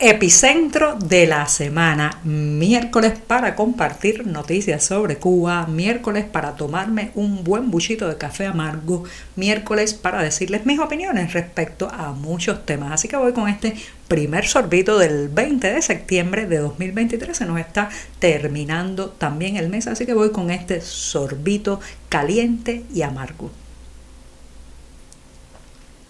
Epicentro de la semana, miércoles para compartir noticias sobre Cuba, miércoles para tomarme un buen buchito de café amargo, miércoles para decirles mis opiniones respecto a muchos temas. Así que voy con este primer sorbito del 20 de septiembre de 2023. Se nos está terminando también el mes, así que voy con este sorbito caliente y amargo.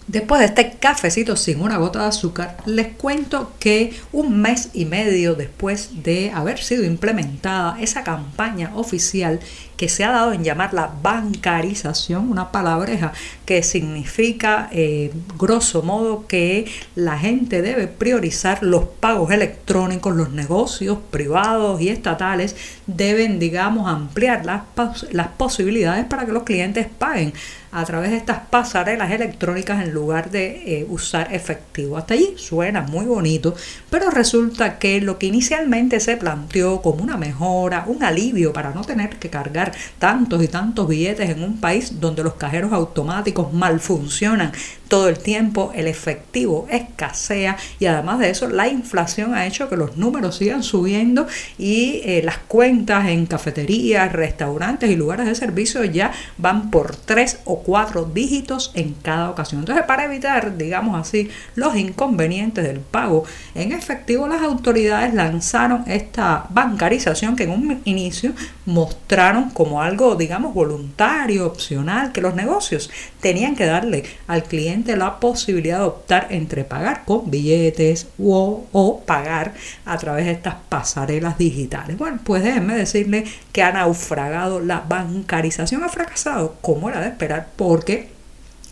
Después de este cafecito sin una gota de azúcar, les cuento que un mes y medio después de haber sido implementada esa campaña oficial que se ha dado en llamar la bancarización, una palabreja que significa eh, grosso modo que la gente debe priorizar los pagos electrónicos, los negocios privados y estatales deben, digamos, ampliar las, las posibilidades para que los clientes paguen a través de estas pasarelas electrónicas en lugar de eh, usar efectivo. Hasta allí suena muy bonito, pero resulta que lo que inicialmente se planteó como una mejora, un alivio para no tener que cargar tantos y tantos billetes en un país donde los cajeros automáticos mal funcionan todo el tiempo, el efectivo escasea y además de eso la inflación ha hecho que los números sigan subiendo y eh, las cuentas en cafeterías, restaurantes y lugares de servicio ya van por tres o cuatro dígitos en cada ocasión. Entonces para evitar, digamos así, los inconvenientes del pago en efectivo, las autoridades lanzaron esta bancarización que en un inicio mostraron como algo, digamos, voluntario, opcional, que los negocios tenían que darle al cliente la posibilidad de optar entre pagar con billetes o, o pagar a través de estas pasarelas digitales. Bueno, pues déjenme decirle que ha naufragado la bancarización, ha fracasado como era de esperar porque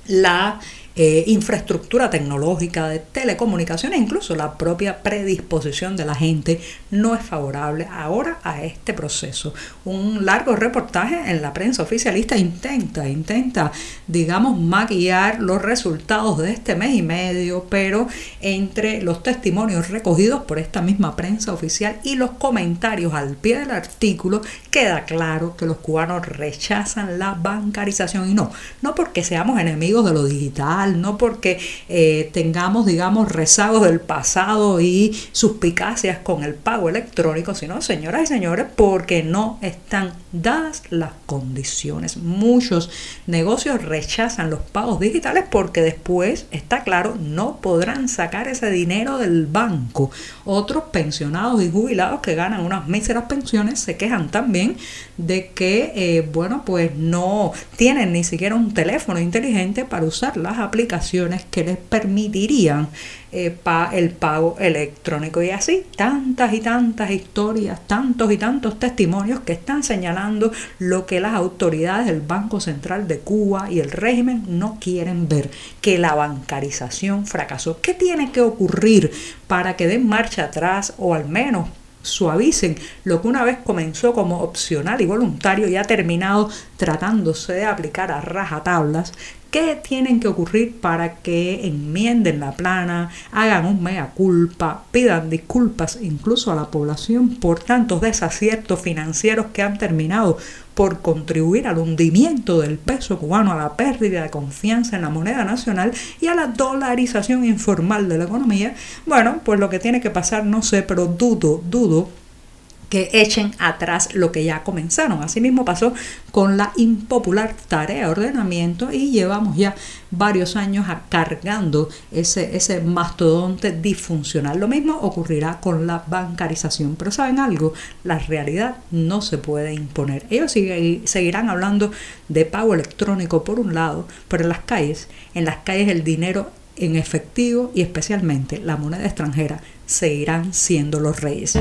la eh, infraestructura tecnológica, de telecomunicaciones, incluso la propia predisposición de la gente no es favorable ahora a este proceso. Un largo reportaje en la prensa oficialista intenta, intenta, digamos, maquillar los resultados de este mes y medio, pero entre los testimonios recogidos por esta misma prensa oficial y los comentarios al pie del artículo, queda claro que los cubanos rechazan la bancarización y no, no porque seamos enemigos de lo digital, no porque eh, tengamos, digamos, rezagos del pasado y suspicacias con el pago electrónico, sino, señoras y señores, porque no están dadas las condiciones. Muchos negocios rechazan los pagos digitales porque después, está claro, no podrán sacar ese dinero del banco. Otros pensionados y jubilados que ganan unas míseras pensiones se quejan también de que, eh, bueno, pues no tienen ni siquiera un teléfono inteligente para usar las que les permitirían eh, el pago electrónico. Y así, tantas y tantas historias, tantos y tantos testimonios que están señalando lo que las autoridades del Banco Central de Cuba y el régimen no quieren ver, que la bancarización fracasó. ¿Qué tiene que ocurrir para que den marcha atrás o al menos suavicen lo que una vez comenzó como opcional y voluntario y ha terminado tratándose de aplicar a rajatablas, ¿Qué tienen que ocurrir para que enmienden la plana, hagan un mea culpa, pidan disculpas incluso a la población por tantos desaciertos financieros que han terminado por contribuir al hundimiento del peso cubano, a la pérdida de confianza en la moneda nacional y a la dolarización informal de la economía? Bueno, pues lo que tiene que pasar no sé, pero dudo, dudo que echen atrás lo que ya comenzaron. Asimismo pasó con la impopular tarea de ordenamiento y llevamos ya varios años cargando ese, ese mastodonte disfuncional. Lo mismo ocurrirá con la bancarización. Pero ¿saben algo? La realidad no se puede imponer. Ellos seguirán hablando de pago electrónico por un lado, pero en las calles, en las calles el dinero en efectivo y especialmente la moneda extranjera seguirán siendo los reyes.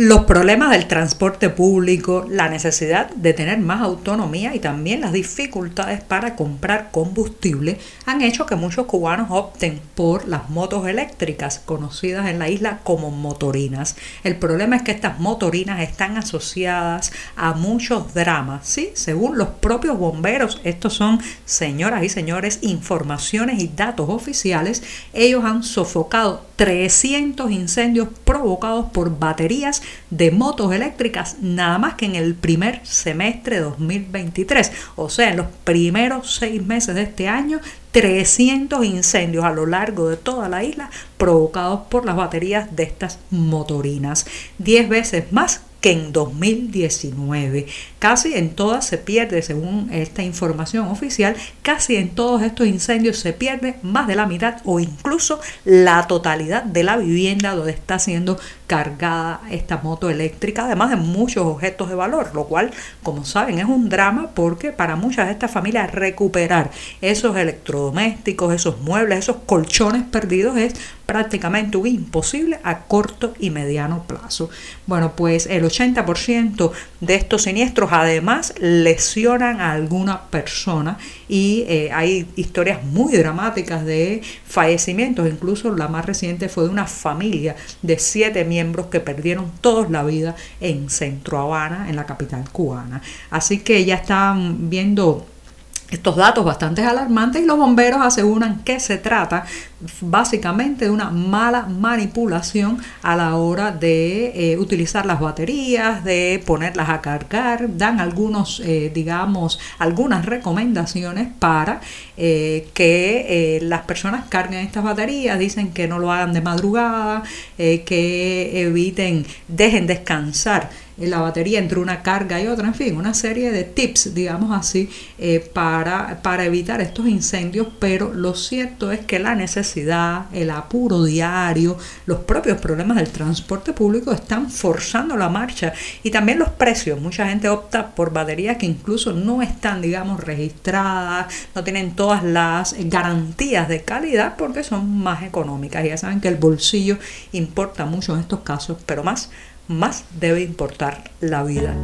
Los problemas del transporte público, la necesidad de tener más autonomía y también las dificultades para comprar combustible han hecho que muchos cubanos opten por las motos eléctricas, conocidas en la isla como motorinas. El problema es que estas motorinas están asociadas a muchos dramas, ¿sí? Según los propios bomberos, estos son, señoras y señores, informaciones y datos oficiales, ellos han sofocado 300 incendios provocados por baterías de motos eléctricas nada más que en el primer semestre de 2023. O sea, en los primeros seis meses de este año, 300 incendios a lo largo de toda la isla provocados por las baterías de estas motorinas. 10 veces más que en 2019. Casi en todas se pierde, según esta información oficial, casi en todos estos incendios se pierde más de la mitad o incluso la totalidad de la vivienda donde está siendo cargada esta moto eléctrica, además de muchos objetos de valor, lo cual, como saben, es un drama porque para muchas de estas familias recuperar esos electrodomésticos, esos muebles, esos colchones perdidos es prácticamente imposible a corto y mediano plazo. Bueno, pues el 80% de estos siniestros además lesionan a alguna persona y eh, hay historias muy dramáticas de fallecimientos, incluso la más reciente fue de una familia de siete miembros que perdieron todos la vida en Centro Habana, en la capital cubana. Así que ya están viendo estos datos bastante alarmantes y los bomberos aseguran que se trata básicamente de una mala manipulación a la hora de eh, utilizar las baterías, de ponerlas a cargar, dan algunos, eh, digamos, algunas recomendaciones para eh, que las personas carguen estas baterías, dicen que no lo hagan de madrugada, que eviten, dejen descansar la batería entre una carga y otra, en fin, una serie de tips, digamos así, eh, para, para evitar estos incendios, pero lo cierto es que la necesidad, el apuro diario, los propios problemas del transporte público están forzando la marcha y también los precios. Mucha gente opta por baterías que incluso no están, digamos, registradas, no tienen todas las garantías de calidad porque son más económicas. Ya saben que el bolsillo importa mucho en estos casos, pero más más debe importar la vida.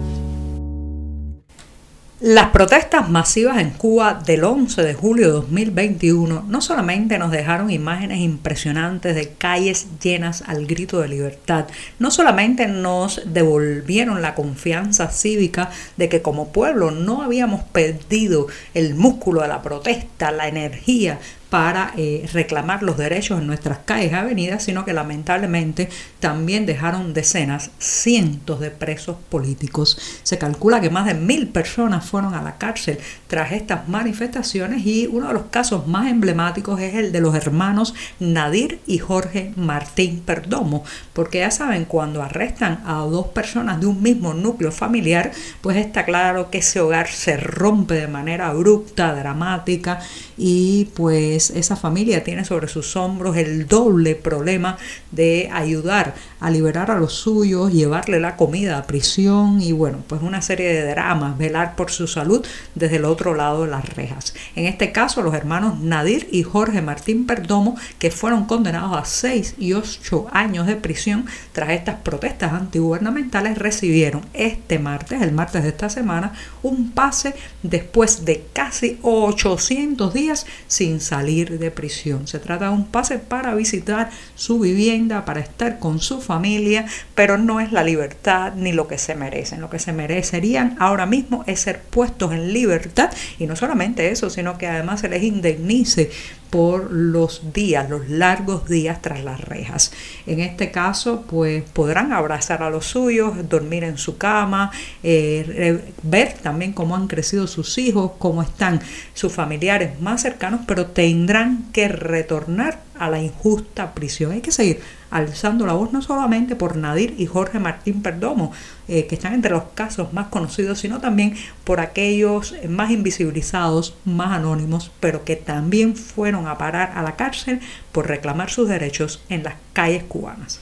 Las protestas masivas en Cuba del 11 de julio de 2021 no solamente nos dejaron imágenes impresionantes de calles llenas al grito de libertad, no solamente nos devolvieron la confianza cívica de que como pueblo no habíamos perdido el músculo de la protesta, la energía para eh, reclamar los derechos en nuestras calles y avenidas, sino que lamentablemente también dejaron decenas, cientos de presos políticos. Se calcula que más de mil personas fueron a la cárcel tras estas manifestaciones y uno de los casos más emblemáticos es el de los hermanos Nadir y Jorge Martín Perdomo, porque ya saben, cuando arrestan a dos personas de un mismo núcleo familiar, pues está claro que ese hogar se rompe de manera abrupta, dramática y pues esa familia tiene sobre sus hombros el doble problema de ayudar a liberar a los suyos, llevarle la comida a prisión y bueno, pues una serie de dramas, velar por su salud desde el otro lado de las rejas. En este caso, los hermanos Nadir y Jorge Martín Perdomo, que fueron condenados a 6 y 8 años de prisión tras estas protestas antigubernamentales, recibieron este martes, el martes de esta semana, un pase después de casi 800 días sin salir de prisión. Se trata de un pase para visitar su vivienda, para estar con su familia, pero no es la libertad ni lo que se merecen. Lo que se merecerían ahora mismo es ser puestos en libertad y no solamente eso, sino que además se les indemnice por los días, los largos días tras las rejas. En este caso, pues podrán abrazar a los suyos, dormir en su cama, eh, ver también cómo han crecido sus hijos, cómo están sus familiares más cercanos, pero tendrán que retornar a la injusta prisión. Hay que seguir alzando la voz no solamente por Nadir y Jorge Martín Perdomo, eh, que están entre los casos más conocidos, sino también por aquellos más invisibilizados, más anónimos, pero que también fueron a parar a la cárcel por reclamar sus derechos en las calles cubanas.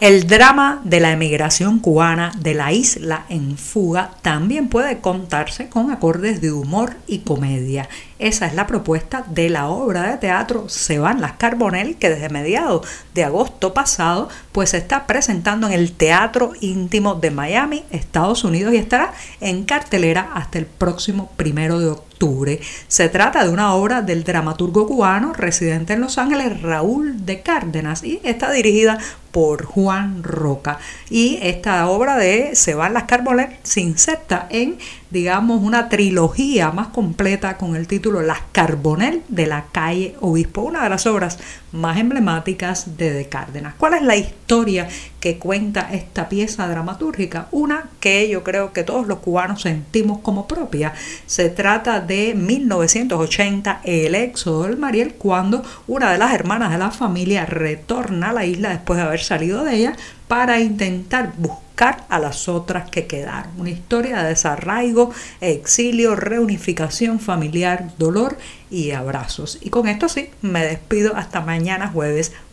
El drama de la emigración cubana de la isla en fuga también puede contarse con acordes de humor y comedia. Esa es la propuesta de la obra de teatro Se van las Carbonell, que desde mediados de agosto pasado pues se está presentando en el Teatro Íntimo de Miami, Estados Unidos, y estará en cartelera hasta el próximo primero de octubre. Se trata de una obra del dramaturgo cubano residente en Los Ángeles, Raúl de Cárdenas, y está dirigida por Juan Roca. Y esta obra de Se van las Carbonell se inserta en digamos, una trilogía más completa con el título Las Carbonel de la calle Obispo, una de las obras más emblemáticas de De Cárdenas. ¿Cuál es la historia que cuenta esta pieza dramatúrgica? Una que yo creo que todos los cubanos sentimos como propia. Se trata de 1980, el éxodo del Mariel, cuando una de las hermanas de la familia retorna a la isla después de haber salido de ella para intentar buscar a las otras que quedaron. Una historia de desarraigo, exilio, reunificación familiar, dolor y abrazos. Y con esto sí, me despido hasta mañana jueves,